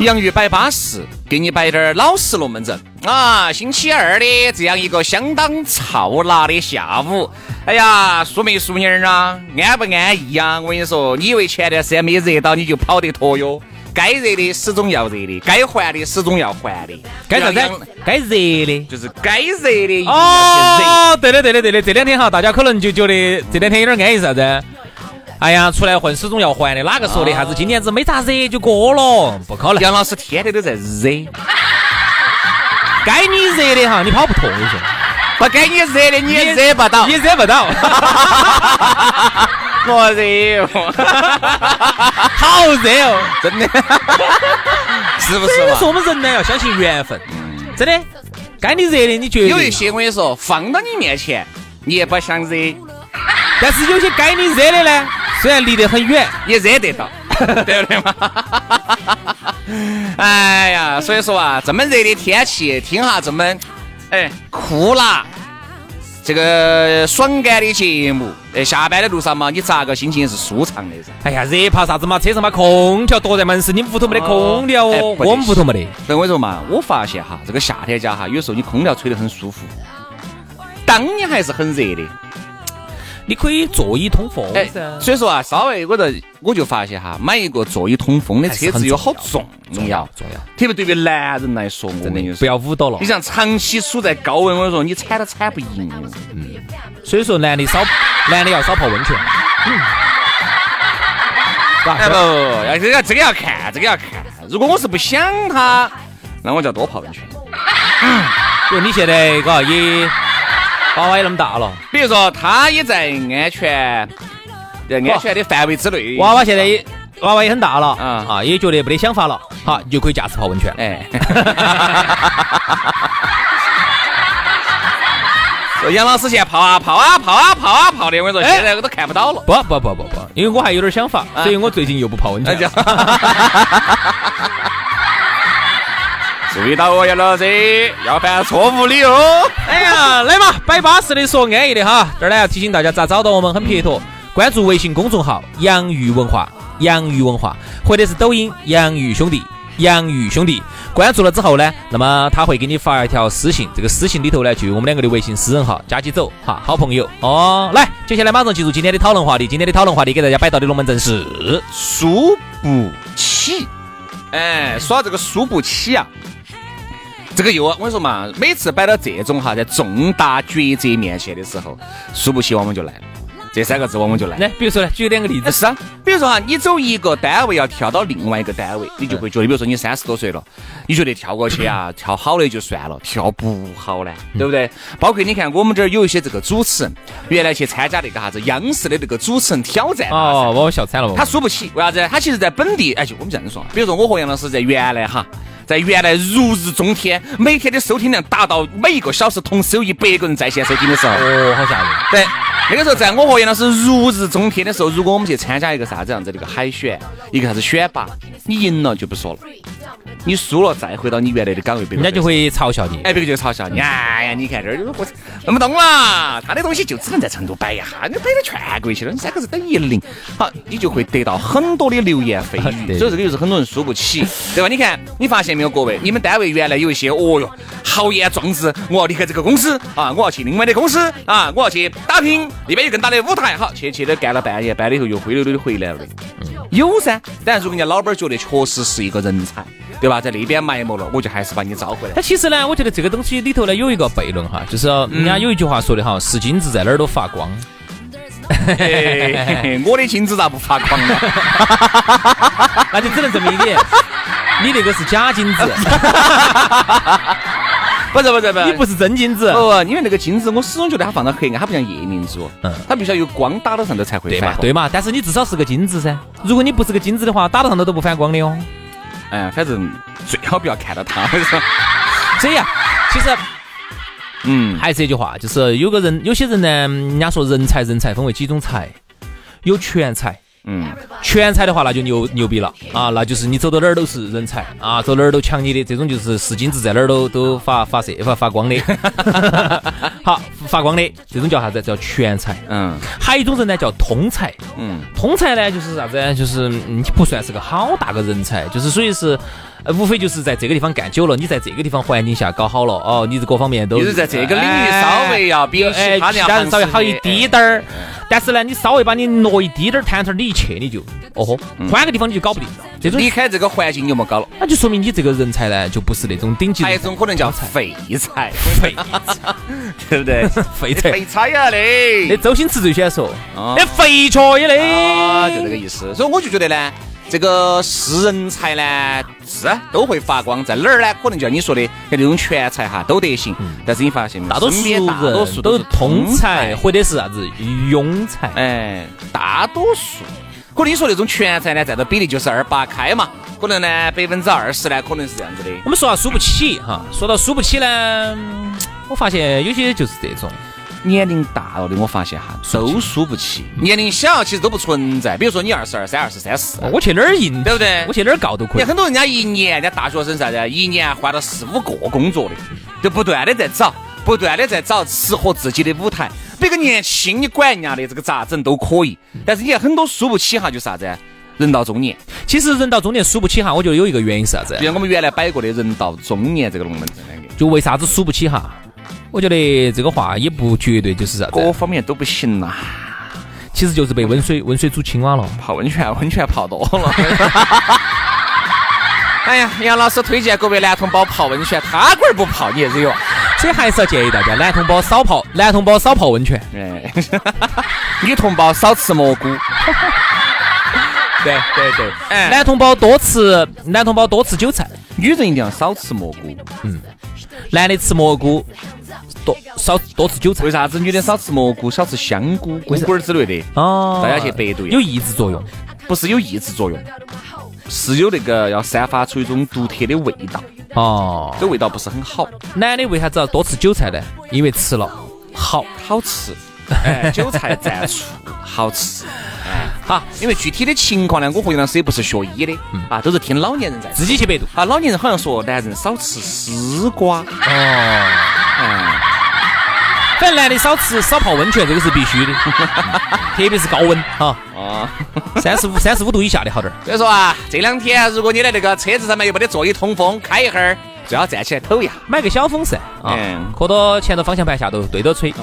洋芋摆巴适，给你摆点儿老实龙门阵啊！星期二的这样一个相当燥辣的下午，哎呀，淑眉淑女儿啊，安不安逸呀？我跟你说，你以为前段时间没热到你就跑得脱哟？该热的始终要热的，该还的始终要还的，该啥子？该热的，就是该热的哦，对的，对的，对的。这两天哈，大家可能就觉得这两天有点安逸啥子？哎呀，出来混始终要还的，哪个说的啥子？今年子没咋热就过了，不可能。杨老师天天都在热，该你热的哈，你跑不脱，我说。不该你热的你也热不到，你热不到。我热哦，好热哦，真的，是不是嘛？说我们人呢要相信缘分，真的。该你热的，你觉得有一些我跟你说，放到你面前，你也不想热。但是有些该你热的呢？虽然离得很远，也热得到，对不对嘛？哎呀，所以说啊，这么热的天气，听哈这么哎酷辣，这个爽感的节目，哎，下班的路上嘛，你咋个心情也是舒畅的噻？哎呀，热怕啥子嘛？车上把空调躲在门市，你们屋头没得空调哦？我们屋头没得。所以我说嘛，我发现哈，这个夏天家哈，有时候你空调吹得很舒服，当你还是很热的。你可以座椅通风，哎，所以说啊，稍微我这我就发现哈，买一个座椅通风的车子有好重要，重要，特别对于男人来说，真的不要捂到了。你像长期处在高温，我跟你说你铲都铲不赢。嗯，所以说男的少，男的要少泡温泉。嗯，哎不，要这个这个要看，这个要看。如果我是不想他，那我就要多泡温泉。比如你现在嘎也。娃娃也那么大了，比如说他也在安全在安全的范围之内。娃娃现在也娃娃也很大了，嗯啊，也觉得没得想法了，好，你就可以驾驶泡温泉。哎，杨老师现在泡啊泡啊泡啊泡啊泡的，我跟你说，现在我都看不到了。不不不不不，因为我还有点想法，所以我最近又不泡温泉。注意到我杨老师要犯错误的哦！哎呀，来嘛，摆巴适的说安逸的哈。这儿呢要提醒大家咋找到我们，很撇脱，关注微信公众号“洋芋文化”，洋芋文化，或者是抖音“洋芋兄弟”，洋芋兄弟。关注了之后呢，那么他会给你发一条私信，这个私信里头呢就有我们两个的微信私人号，加起走哈，好朋友哦。来，接下来马上进入今天的讨论话题。今天的讨论话题给大家摆到的龙门阵是输不起。哎，耍这个输不起啊！这个又我跟你说嘛，每次摆到这种哈，在重大抉择面前的时候，输不起往往就来了。这三个字往往就来。来，比如说呢，举两个例子。是啊，比如说哈，你走一个单位要跳到另外一个单位，你就会觉得，比如说你三十多岁了，你觉得跳过去啊，跳好的就算了，跳不好呢，对不对？包括你看我们这儿有一些这个主持人，原来去参加那个啥子央视的那个主持人挑战。哦，把我笑惨了。他输不起，为啥子？他其实在本地，哎，就我们这样说，比如说我和杨老师在原来哈。在原来如日中天，每天的收听量达到每一个小时同时有一百个人在线收听的时候，哦，好吓人。对，那个时候在我和杨老师如日中天的时候，如果我们去参加一个啥子样子的一个海选，一个啥子选拔，你赢了就不说了。你输了，再回到你原来的岗位，人家就会嘲笑你。哎，别个就嘲笑你。哎呀，你看这儿我那么懂了，他的东西就只能在成都摆一下，你摆到全国去了，你三个字等于零。好，你就会得到很多的流言蜚语。所以这个就是很多人输不起，对吧？你看，你发现没有，各位，你们单位原来有一些，哦哟，豪言壮志，我要离开这个公司啊，我要去另外的公司啊，我要去打拼，那边有更大的舞台。好，去去的干了半年，半了以后又灰溜溜的回来了。嗯。有噻。当然，如果人家老板觉得确实是一个人才，对吧？在那边埋没了，我就还是把你招回来。但其实呢，我觉得这个东西里头呢有一个悖论哈，就是人家有一句话说的哈，是金子在哪儿都发光。我的金子咋不发光呢？那就只能证明你，你那个是假金子。不是不是不是，你不是真金子。不，因为那个金子，我始终觉得它放到黑暗，它不像夜明珠，嗯，它必须要有光打到上头才会对嘛对嘛。但是你至少是个金子噻，如果你不是个金子的话，打到上头都不反光的哦。哎，反正最好不要看到它。这样，其实，嗯，还是那句话，就是有个人，有些人呢，人家说人才人才分为几种才，有全才。嗯，全才的话那就牛牛逼了啊，那就是你走到哪儿都是人才啊，走哪儿都抢你的，这种就是是金子在哪儿都 都发发射发发光的，好发光的这种叫啥子？叫全才。嗯，还有一种人呢叫通才。嗯，通才呢就是啥子？就是你不算是个好大个人才，就是属于是。呃，无非就是在这个地方干久了，你在这个地方环境下搞好了，哦，你这各方面都就是在这个领域稍微要比其他人稍微好一滴点儿。但是呢，你稍微把你挪一滴点儿摊头，你一去你就，哦豁，换个地方你就搞不定了。这种离开这个环境就没搞了，那就说明你这个人才呢，就不是那种顶级。还有一种可能叫废材，废，对不对？废材，废材呀嘞！那周星驰最喜欢说，那废材呀嘞，就这个意思。所以我就觉得呢。这个是人才呢，是都会发光，在哪儿呢？可能就像你说的，像那种全才哈都得行。但是你发现，大多数多数都是通才或者是啥子庸才。哎，大多数。可能你说那种全才呢，占的比例就是二八开嘛。可能呢，百分之二十呢，可能是这样子的。我们说下输不起哈，说到输不起呢，我发现有些就是这种。年龄大了的，我发现哈都输不起。年龄小其实都不存在。比如说你二十二三、二十三四，我去哪儿赢，对不对？我去哪儿告都可以。很多人家一年，人家大学生啥子，一年换了四五个工作的，就不断的在找，不断的在找适合自己的舞台。别个年轻，你管人家的这个咋整都可以。但是你看很多输不起哈，就啥子？人到中年。其实人到中年输不起哈，我觉得有一个原因是啥子？就像我们原来摆过的人到中年这个龙门阵两个，就为啥子输不起哈？我觉得这个话也不绝对就是啥子，各方面都不行呐。其实就是被温水温水煮青蛙了，泡温泉温泉泡多了。哎呀，杨老师推荐各位男同胞泡温泉，他龟儿不泡你也惹。所以还是要建议大家男同胞少泡，男同胞少泡温泉。哎，女同胞少吃蘑菇。对 对对，哎，男同胞多吃男同胞多吃韭菜，女人一定要少吃蘑菇。嗯，男的吃蘑菇。多少多吃韭菜？为啥子女的少吃蘑菇、少吃香菇、菇儿之类的？哦，大家去百度有抑制作用，不是有抑制作用，是有那个要散发出一种独特的味道。哦，这味道不是很好。男的为啥子要多吃韭菜呢？因为吃了好好吃。哎，韭菜蘸醋好吃。哎，好，因为具体的情况呢，我和杨老师也不是学医的，啊，都是听老年人在自己去百度。啊，老年人好像说男人少吃丝瓜。哦。反正男的少吃少泡温泉，这个是必须的，特别是高温哈，啊，三十五三十五度以下的好点儿。所以说啊，这两天如果你的那个车子上面又没得座椅通风，开一会儿最好站起来抖一下，买个小风扇啊，搁到前头方向盘下头对着吹。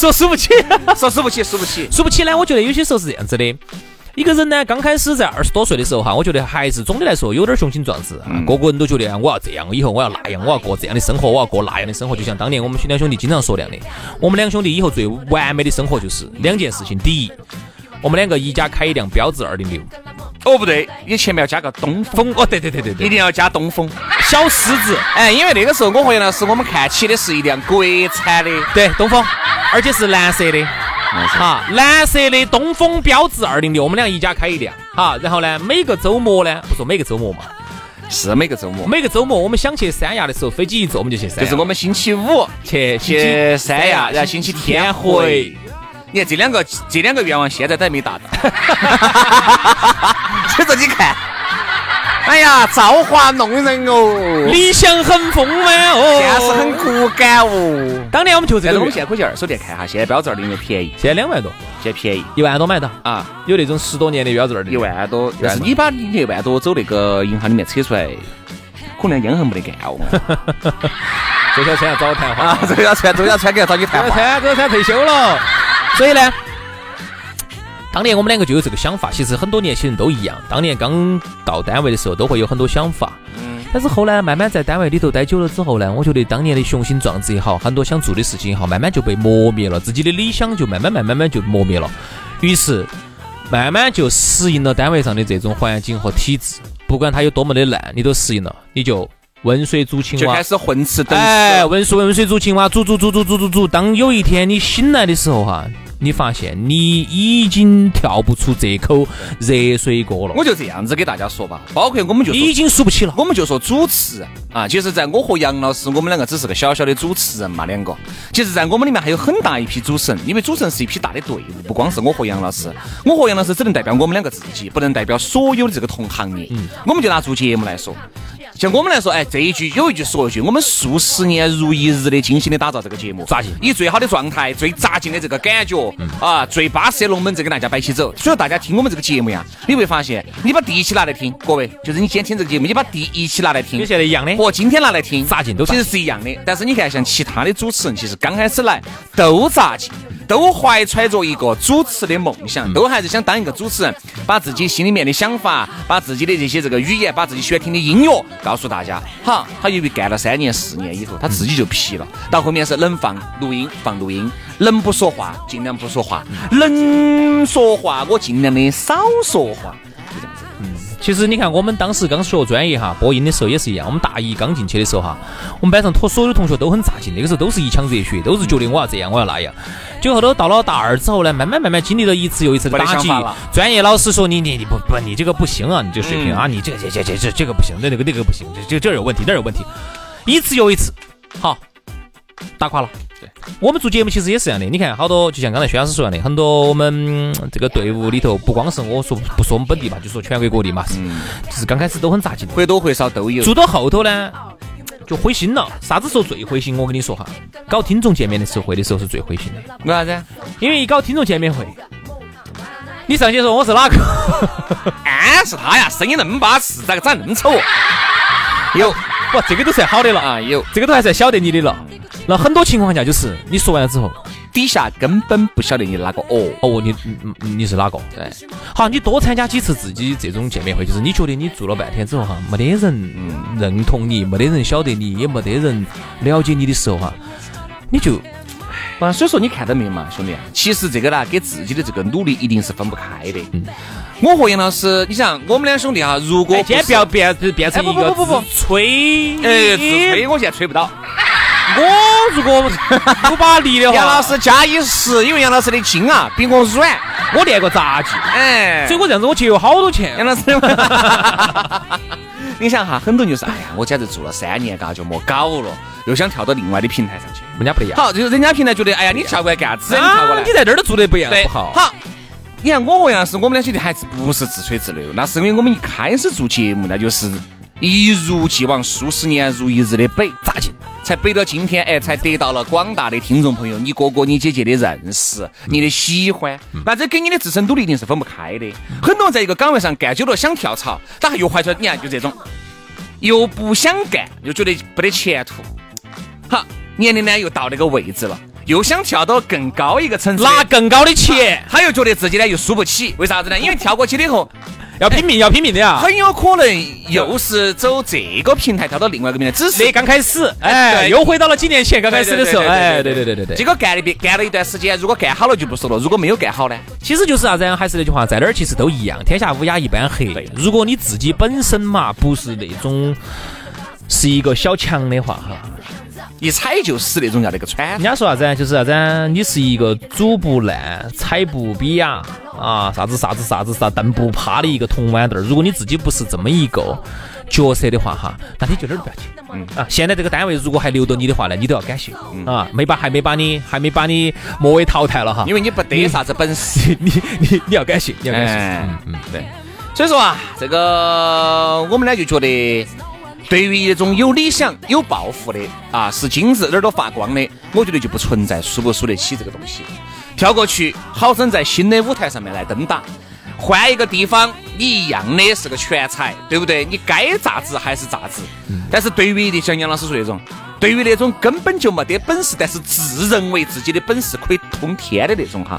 说输不起，说输不起，输不起，输不起呢？我觉得有些时候是这样子的。一个人呢，刚开始在二十多岁的时候哈，我觉得还是总的来说有点雄心壮志啊。个个人都觉得我要这样，以后我要那样，我要过这样的生活，我要过那样的生活。就像当年我们两兄弟经常说那样的，我们两兄弟以后最完美的生活就是两件事情：第一，我们两个一家开一辆标致二零六。哦，不对，你前面要加个东风。哦，对对对对对，一定要加东风。小狮子，哎，因为那个时候我和杨老师我们看起的是一辆国产的，对，东风，而且是蓝色的。好，蓝色的东风标致二零六，我们俩一家开一辆。好，然后呢，每个周末呢，不说每个周末嘛，是每个周末，每个周末我们想去三亚的时候，飞机一坐我们就去三亚。就是我们星期五去去三亚，然后星期天回。你看这两个这两个愿望现在都还没达到。所以说你看。哎呀，造化弄人哦，理想很丰满哦，现实很骨感哦。当年我们就这个，我们现在可以去二手店看哈，现在标志二零六便宜，现在两万多，现在便宜一万多买到啊。有那种十多年的标致二零，一万多。但是你把你一万多走那个银行里面扯出来，可能央行没得干哦。周小川要找我谈话，周小川，周小川给要找你谈话，周小川，周小川退休了，所以呢。当年我们两个就有这个想法，其实很多年轻人都一样。当年刚到单位的时候，都会有很多想法。嗯。但是后来慢慢在单位里头待久了之后呢，我觉得当年的雄心壮志也好，很多想做的事情也好，慢慢就被磨灭了，自己的理想就慢慢慢慢慢就磨灭了。于是，慢慢就适应了单位上的这种环境和体制，不管它有多么的烂，你都适应了，你就温水煮青蛙，就开始混吃等死。哎，温水温水煮青蛙，煮煮煮煮煮煮煮。当有一天你醒来的时候，哈。你发现你已经跳不出这口热水锅了。我就这样子给大家说吧，包括我们就已经输不起了。我们就说主持人啊，其实在我和杨老师，我们两个只是个小小的主持人嘛，两个。其实，在我们里面还有很大一批主持人，因为主持人是一批大的队伍，不光是我和杨老师。我和杨老师只能代表我们两个自己，不能代表所有的这个同行业。嗯，我们就拿做节目来说。像我们来说，哎，这一句有一句说一句，我们数十年如一日的精心的打造这个节目，扎劲，以最好的状态、最扎劲的这个感觉，啊，最巴适的龙门阵给大家摆起走。所以大家听我们这个节目呀，你会发现，你把第一期拿来听，各位，就是你今天听这个节目，你把第一期拿来听，跟现在一样的，和今天拿来听，扎劲都其实是一样的。但是你看，像其他的主持人，其实刚开始来都扎劲。都怀揣着一个主持的梦想，都还是想当一个主持人，把自己心里面的想法，把自己的这些这个语言，把自己喜欢听的音乐告诉大家。好，他由于干了三年四年以后，他自己就皮了。到后面是能放录音放录音，能不说话尽量不说话，能说话我尽量的少说话。其实你看，我们当时刚学专业哈，播音的时候也是一样。我们大一刚进去的时候哈，我们班上托所有同学都很扎劲，那个时候都是一腔热血，都是觉得我要这样，我要那样。就后头到了大二之后呢，慢慢慢慢经历了一次又一次的打击。专业老师说你你你不不你这个不行啊，你这水平啊，你这这这这这这个不行，那那个那个不行，这这这有问题，那有问题。一次又一次，好，打垮了。对我们做节目其实也是这样的，你看好多，就像刚才薛老师说的，很多我们这个队伍里头，不光是我说不说我们本地嘛，就说全国各地嘛，就是刚开始都很扎劲，或多或少都有。做到后头呢，就灰心了。啥子时候最灰心？我跟你说哈，搞听众见面的时候会的时候是最灰心的。为啥子？因为一搞听众见面会，你上去说我是哪个？哎，是他呀，声音那么巴适，咋个长那么丑？有，哇，这个都算好的了啊，有，这个都还算晓得你的了。那很多情况下就是你说完了之后，底下根本不晓得你哪个哦哦，你你是哪个？对，好，你多参加几次自己这种见面会，就是你觉得你做了半天之后哈，没得人认同你，没得人晓得你，也没得人了解你的时候哈，你就，啊，所以说你看到没有嘛，兄弟？其实这个呢，给自己的这个努力一定是分不开的。我和杨老师，你想我们两兄弟哈，如果今天不要变变成一个吹，哎，自吹，我现在吹不到。我如果不把力的话，杨老师加一十，因为杨老师的筋啊比我软，我练过杂技，哎，所以我这样子我节约好多钱。杨老师，你想哈，很多人就是，哎呀，我简直做了三年，嘎就莫搞了，又想跳到另外的平台上去，人家不一样。好，就是人家平台觉得，哎呀，你跳过来干啥子？你跳过来，你在这儿都做得不一样，不好。好，你看我和杨老师，我们俩兄弟还是不是自吹自擂？那是因为我们一开始做节目，那就是一如既往，数十年如一日的北咋劲？才背到今天，哎，才得到了广大的听众朋友、你哥哥、你姐姐的认识、你的喜欢。那这跟你的自身努力一定是分不开的。很多人在一个岗位上干久了想跳槽，但又怀揣你看就这种，又不想干，又觉得没得前途。好，年龄呢又到那个位置了，又想跳到更高一个层次，拿更高的钱，他又觉得自己呢又输不起。为啥子呢？因为跳过去了以后。要拼命，要拼命的呀！很有可能又是走这个平台跳到另外一个平台，只是刚开始，哎，又回到了几年前刚开始的时候，哎，对对对对对。结果干了别干了一段时间，如果干好了就不说了，如果没有干好呢？其实就是啥子？还是那句话，在哪儿其实都一样，天下乌鸦一般黑。如果你自己本身嘛不是那种是一个小强的话，哈。一踩就死那种叫那个穿。人家说啥子？就是啥子？你是一个煮不烂、踩不瘪呀啊，啥子啥子啥子啥蹬不趴的一个铜豌豆儿。如果你自己不是这么一个角色的话哈，那你就哪儿都不要去。嗯啊，现在这个单位如果还留着你的话呢，你都要感谢啊，没把还没把你还没把你末位淘汰了哈，因为你不得啥子本事，你你你要感谢，你要感谢。嗯嗯，对。所以说啊，这个我们呢就觉得。对于一种有理想、有抱负的啊，是金子耳朵发光的，我觉得就不存在输不输得起这个东西。跳过去，好生在新的舞台上面来登打。换一个地方，你一样的是个全才，对不对？你该咋子还是咋子。但是对于像杨老师说那种，对于那种根本就没得本事，但是自认为自己的本事可以通天的那种哈，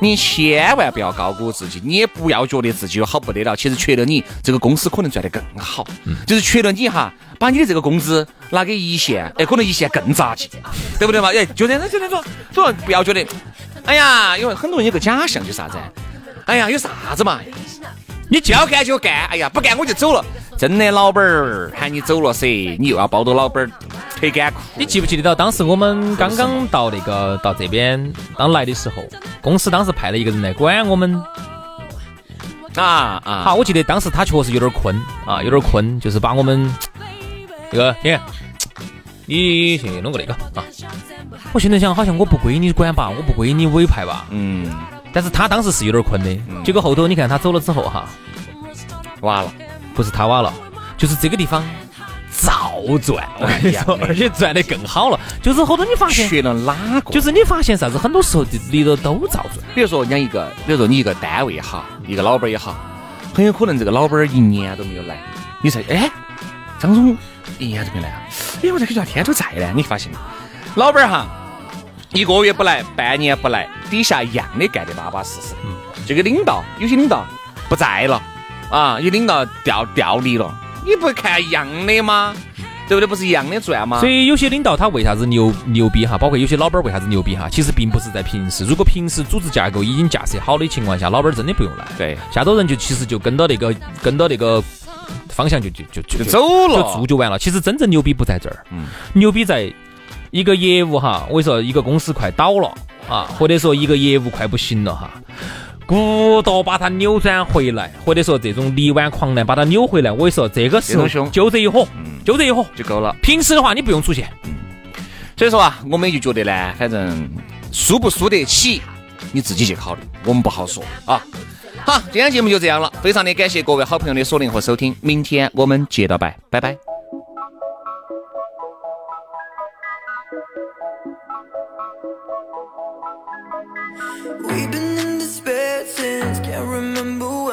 你千万不要高估自己，你也不要觉得自己有好不得了。其实缺了你，这个公司可能赚得更好。嗯就是缺了你哈，把你的这个工资拿给一线，哎，可能一线更扎劲，对不对嘛？哎，就这样，就这样说。所以不要觉得，哎呀，因为很多人有个假象，就是啥子？哎呀，有啥子嘛？你就要干就干，哎呀，不干我就走了。真的，老板儿喊你走了噻，你又要抱着老板儿腿干哭。你记不记得到当时我们刚刚到那个到这边刚来的时候，公司当时派了一个人来管我们。啊啊！好，我记得当时他确实有点困啊，有点困，就是把我们这个你看，你去弄个那个啊。我现在想，好像我不归你管吧，我不归你委派吧。嗯。但是他当时是有点困的，结果后头你看他走了之后哈，完了。不是他挖了，就是这个地方照赚，我跟你说，而且赚得更好了。就是后头你发现，学了哪个？就是你发现啥子？很多时候里头都照赚。比如说，人家一个，比如说你一个单位哈，一个老板也好，很有可能这个老板一年都没有来。你说，哎，张总一年都没来啊？哎，我这个叫天都在呢。你发现没？老板哈，一个月不来，半年不来，底下一样的干得巴巴适适。嗯，这个领导有些领导不在了。啊，有领导调调离了，你不看一样的吗？对不对？不是一样的赚吗？所以有些领导他为啥子牛牛逼哈？包括有些老板为啥子牛逼哈？其实并不是在平时，如果平时组织架构已经架设好的情况下，老板真的不用来。对，下头人就其实就跟到那个跟到那个方向就就就就走了，就做就完了。其实真正牛逼不在这儿，嗯，牛逼在一个业务哈，我跟你说，一个公司快倒了啊，或者说一个业务快不行了哈。不得把它扭转回来，或者说这种力挽狂澜把它扭回来，我跟你说，这个时候就这一伙，就这一伙就够了。平时的话你不用出现。所以说啊，我们就觉得呢，反正输不输得起，你自己去考虑，我们不好说啊。好，今天节目就这样了，非常的感谢各位好朋友的锁定和收听，明天我们接着拜，拜拜。bed since. Can't remember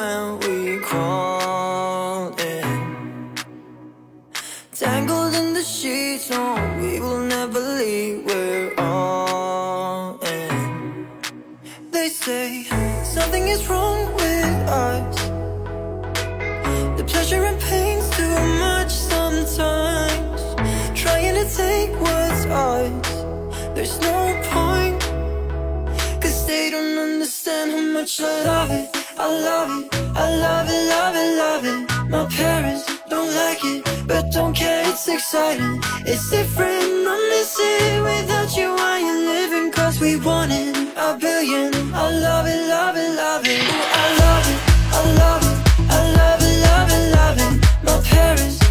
much I love it. I love it, I love it, love it, love it. My parents don't like it, but don't care, it's exciting. It's different, I miss it without you. Why you living? cause we want it. A billion, I love it, love it, love it. I love it, I love it, I love it, love it, love it. My parents.